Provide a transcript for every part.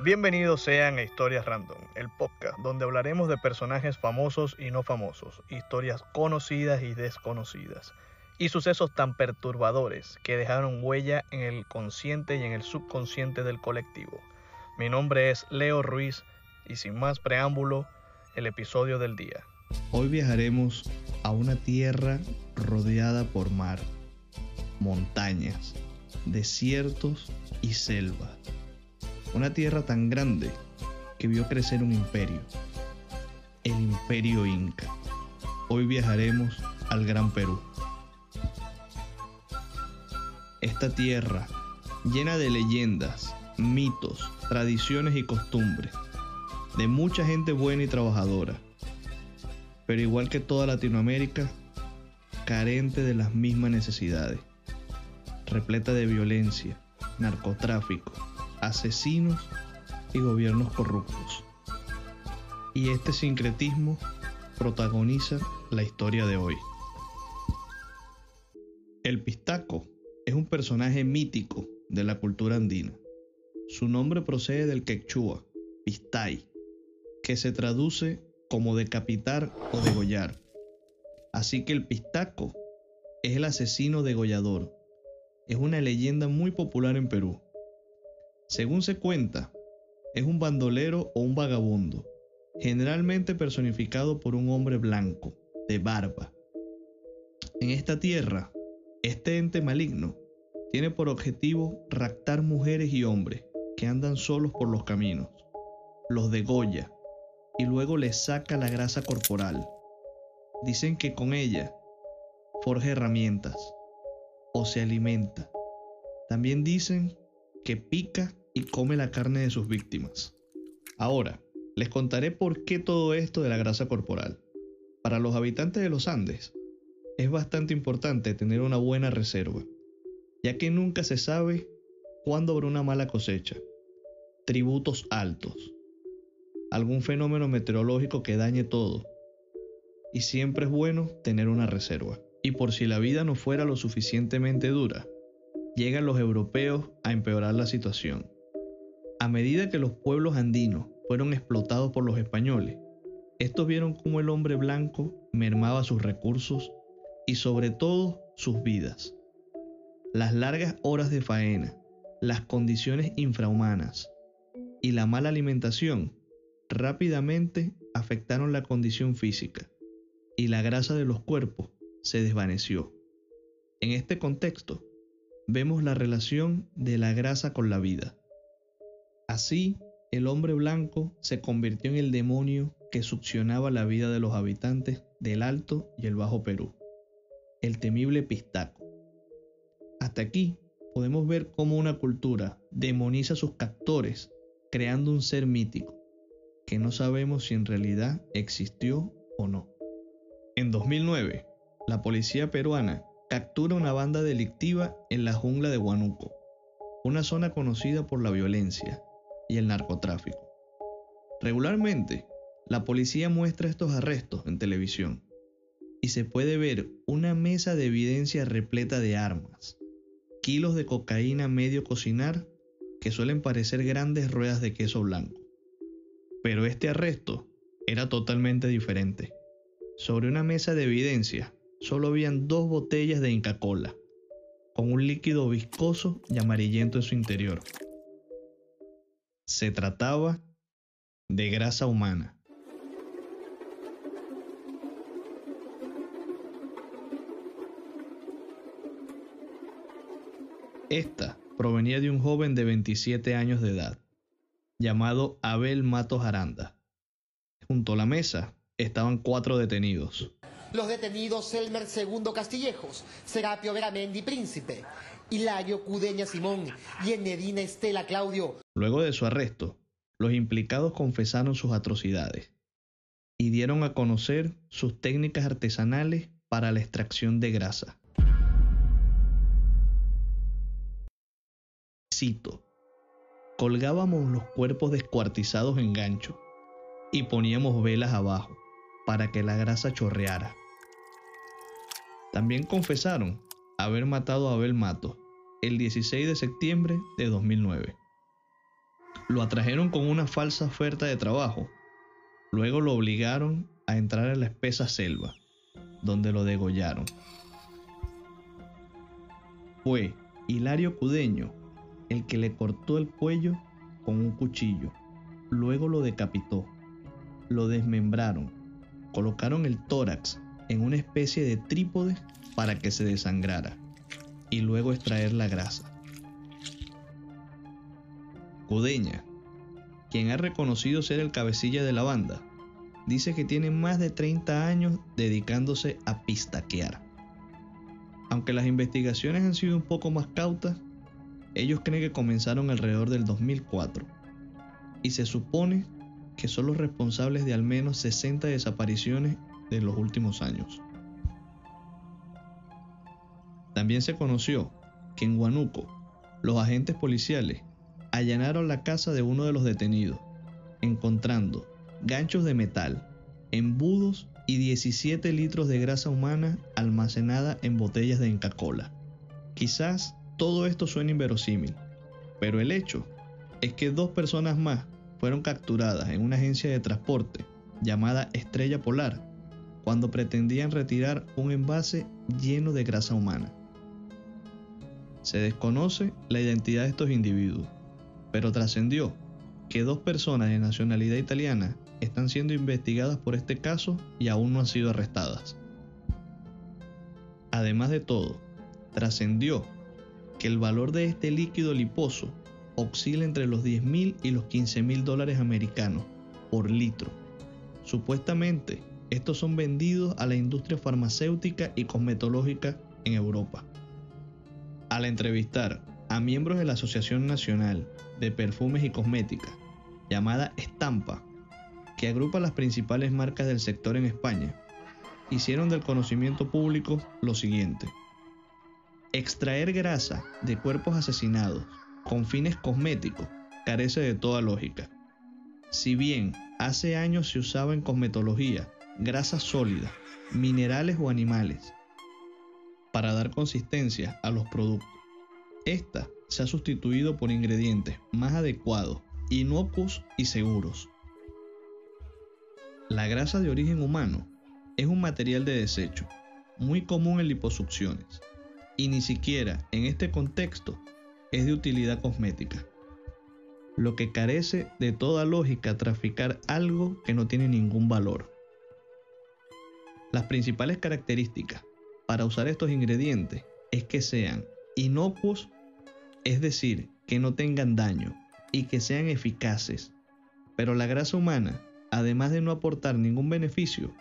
Bienvenidos sean a Historias Random, el podcast donde hablaremos de personajes famosos y no famosos, historias conocidas y desconocidas, y sucesos tan perturbadores que dejaron huella en el consciente y en el subconsciente del colectivo. Mi nombre es Leo Ruiz y sin más preámbulo, el episodio del día. Hoy viajaremos a una tierra rodeada por mar, montañas, desiertos y selva. Una tierra tan grande que vio crecer un imperio, el imperio inca. Hoy viajaremos al Gran Perú. Esta tierra, llena de leyendas, mitos, tradiciones y costumbres, de mucha gente buena y trabajadora, pero igual que toda Latinoamérica, carente de las mismas necesidades, repleta de violencia, narcotráfico, asesinos y gobiernos corruptos. Y este sincretismo protagoniza la historia de hoy. El pistaco es un personaje mítico de la cultura andina. Su nombre procede del quechua, pistay, que se traduce como decapitar o degollar. Así que el pistaco es el asesino degollador. Es una leyenda muy popular en Perú. Según se cuenta, es un bandolero o un vagabundo, generalmente personificado por un hombre blanco, de barba. En esta tierra, este ente maligno tiene por objetivo raptar mujeres y hombres que andan solos por los caminos. Los degolla y luego les saca la grasa corporal. Dicen que con ella forja herramientas o se alimenta. También dicen que pica y come la carne de sus víctimas. Ahora, les contaré por qué todo esto de la grasa corporal. Para los habitantes de los Andes, es bastante importante tener una buena reserva, ya que nunca se sabe cuándo habrá una mala cosecha. Tributos altos, algún fenómeno meteorológico que dañe todo. Y siempre es bueno tener una reserva. Y por si la vida no fuera lo suficientemente dura, llegan los europeos a empeorar la situación. A medida que los pueblos andinos fueron explotados por los españoles, estos vieron cómo el hombre blanco mermaba sus recursos y sobre todo sus vidas. Las largas horas de faena, las condiciones infrahumanas y la mala alimentación rápidamente afectaron la condición física y la grasa de los cuerpos se desvaneció. En este contexto, vemos la relación de la grasa con la vida. Así, el hombre blanco se convirtió en el demonio que succionaba la vida de los habitantes del Alto y el Bajo Perú, el temible pistaco. Hasta aquí podemos ver cómo una cultura demoniza a sus captores, creando un ser mítico, que no sabemos si en realidad existió o no. En 2009, la policía peruana captura una banda delictiva en la jungla de Huánuco, una zona conocida por la violencia y el narcotráfico. Regularmente, la policía muestra estos arrestos en televisión y se puede ver una mesa de evidencia repleta de armas, kilos de cocaína medio cocinar que suelen parecer grandes ruedas de queso blanco. Pero este arresto era totalmente diferente. Sobre una mesa de evidencia solo habían dos botellas de Inca Cola, con un líquido viscoso y amarillento en su interior. Se trataba de grasa humana. Esta provenía de un joven de 27 años de edad, llamado Abel Matos Aranda. Junto a la mesa estaban cuatro detenidos. Los detenidos Elmer II Castillejos, Serapio Veramendi Príncipe, Hilario Cudeña Simón y Enedina Estela Claudio. Luego de su arresto, los implicados confesaron sus atrocidades dieron a conocer sus técnicas artesanales para la extracción de grasa. Cito, colgábamos los cuerpos descuartizados en gancho y poníamos velas abajo para que la grasa chorreara. También confesaron haber matado a Abel Mato el 16 de septiembre de 2009. Lo atrajeron con una falsa oferta de trabajo. Luego lo obligaron a entrar en la espesa selva, donde lo degollaron. Fue Hilario Cudeño el que le cortó el cuello con un cuchillo. Luego lo decapitó. Lo desmembraron. Colocaron el tórax en una especie de trípode para que se desangrara y luego extraer la grasa. Cudeña, quien ha reconocido ser el cabecilla de la banda, dice que tiene más de 30 años dedicándose a pistaquear. Aunque las investigaciones han sido un poco más cautas, ellos creen que comenzaron alrededor del 2004 y se supone que son los responsables de al menos 60 desapariciones de los últimos años. También se conoció que en Huánuco los agentes policiales allanaron la casa de uno de los detenidos, encontrando ganchos de metal, embudos y 17 litros de grasa humana almacenada en botellas de Inca-Cola. Quizás todo esto suena inverosímil, pero el hecho es que dos personas más fueron capturadas en una agencia de transporte llamada Estrella Polar cuando pretendían retirar un envase lleno de grasa humana. Se desconoce la identidad de estos individuos, pero trascendió que dos personas de nacionalidad italiana están siendo investigadas por este caso y aún no han sido arrestadas. Además de todo, trascendió que el valor de este líquido liposo oscila entre los 10 mil y los 15 mil dólares americanos por litro. Supuestamente, estos son vendidos a la industria farmacéutica y cosmetológica en Europa. Al entrevistar a miembros de la Asociación Nacional de Perfumes y Cosmética, llamada Estampa, que agrupa las principales marcas del sector en España, hicieron del conocimiento público lo siguiente. Extraer grasa de cuerpos asesinados con fines cosméticos carece de toda lógica. Si bien hace años se usaba en cosmetología grasa sólida, minerales o animales, para dar consistencia a los productos. Esta se ha sustituido por ingredientes más adecuados, inocuos y seguros. La grasa de origen humano es un material de desecho, muy común en liposucciones, y ni siquiera en este contexto es de utilidad cosmética, lo que carece de toda lógica traficar algo que no tiene ningún valor. Las principales características para usar estos ingredientes es que sean inocuos, es decir, que no tengan daño y que sean eficaces. Pero la grasa humana, además de no aportar ningún beneficio,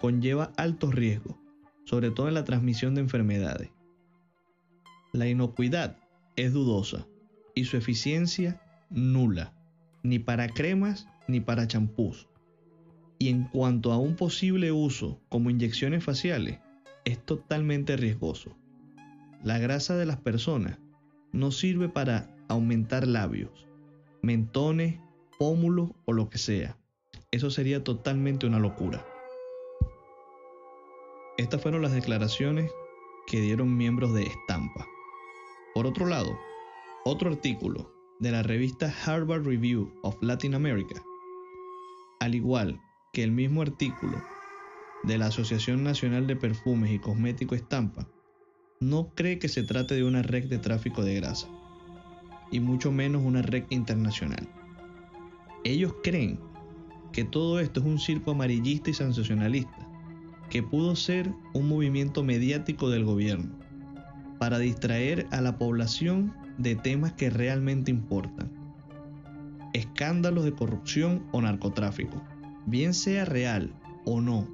conlleva altos riesgos, sobre todo en la transmisión de enfermedades. La inocuidad es dudosa y su eficiencia nula, ni para cremas ni para champús. Y en cuanto a un posible uso como inyecciones faciales, es totalmente riesgoso. La grasa de las personas no sirve para aumentar labios, mentones, pómulos o lo que sea. Eso sería totalmente una locura. Estas fueron las declaraciones que dieron miembros de Estampa. Por otro lado, otro artículo de la revista Harvard Review of Latin America, al igual que el mismo artículo de la Asociación Nacional de Perfumes y Cosméticos Estampa no cree que se trate de una red de tráfico de grasa, y mucho menos una red internacional. Ellos creen que todo esto es un circo amarillista y sensacionalista, que pudo ser un movimiento mediático del gobierno, para distraer a la población de temas que realmente importan. Escándalos de corrupción o narcotráfico, bien sea real o no,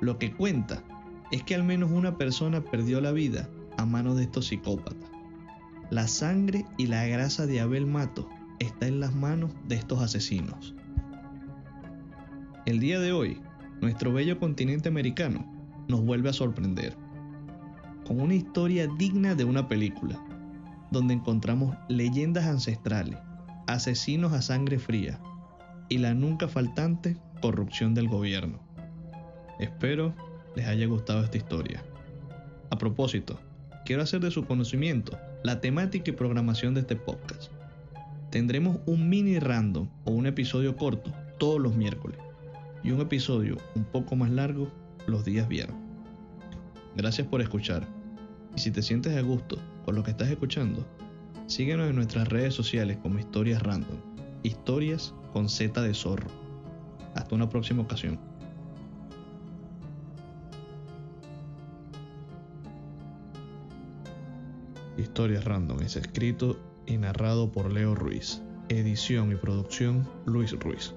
lo que cuenta es que al menos una persona perdió la vida a manos de estos psicópatas. La sangre y la grasa de Abel Mato está en las manos de estos asesinos. El día de hoy nuestro bello continente americano nos vuelve a sorprender, con una historia digna de una película, donde encontramos leyendas ancestrales, asesinos a sangre fría y la nunca faltante corrupción del gobierno. Espero les haya gustado esta historia. A propósito, quiero hacer de su conocimiento la temática y programación de este podcast. Tendremos un mini random o un episodio corto todos los miércoles y un episodio un poco más largo los días viernes. Gracias por escuchar y si te sientes a gusto con lo que estás escuchando, síguenos en nuestras redes sociales como Historias Random, historias con Z de zorro. Hasta una próxima ocasión. Historias Random es escrito y narrado por Leo Ruiz. Edición y producción Luis Ruiz.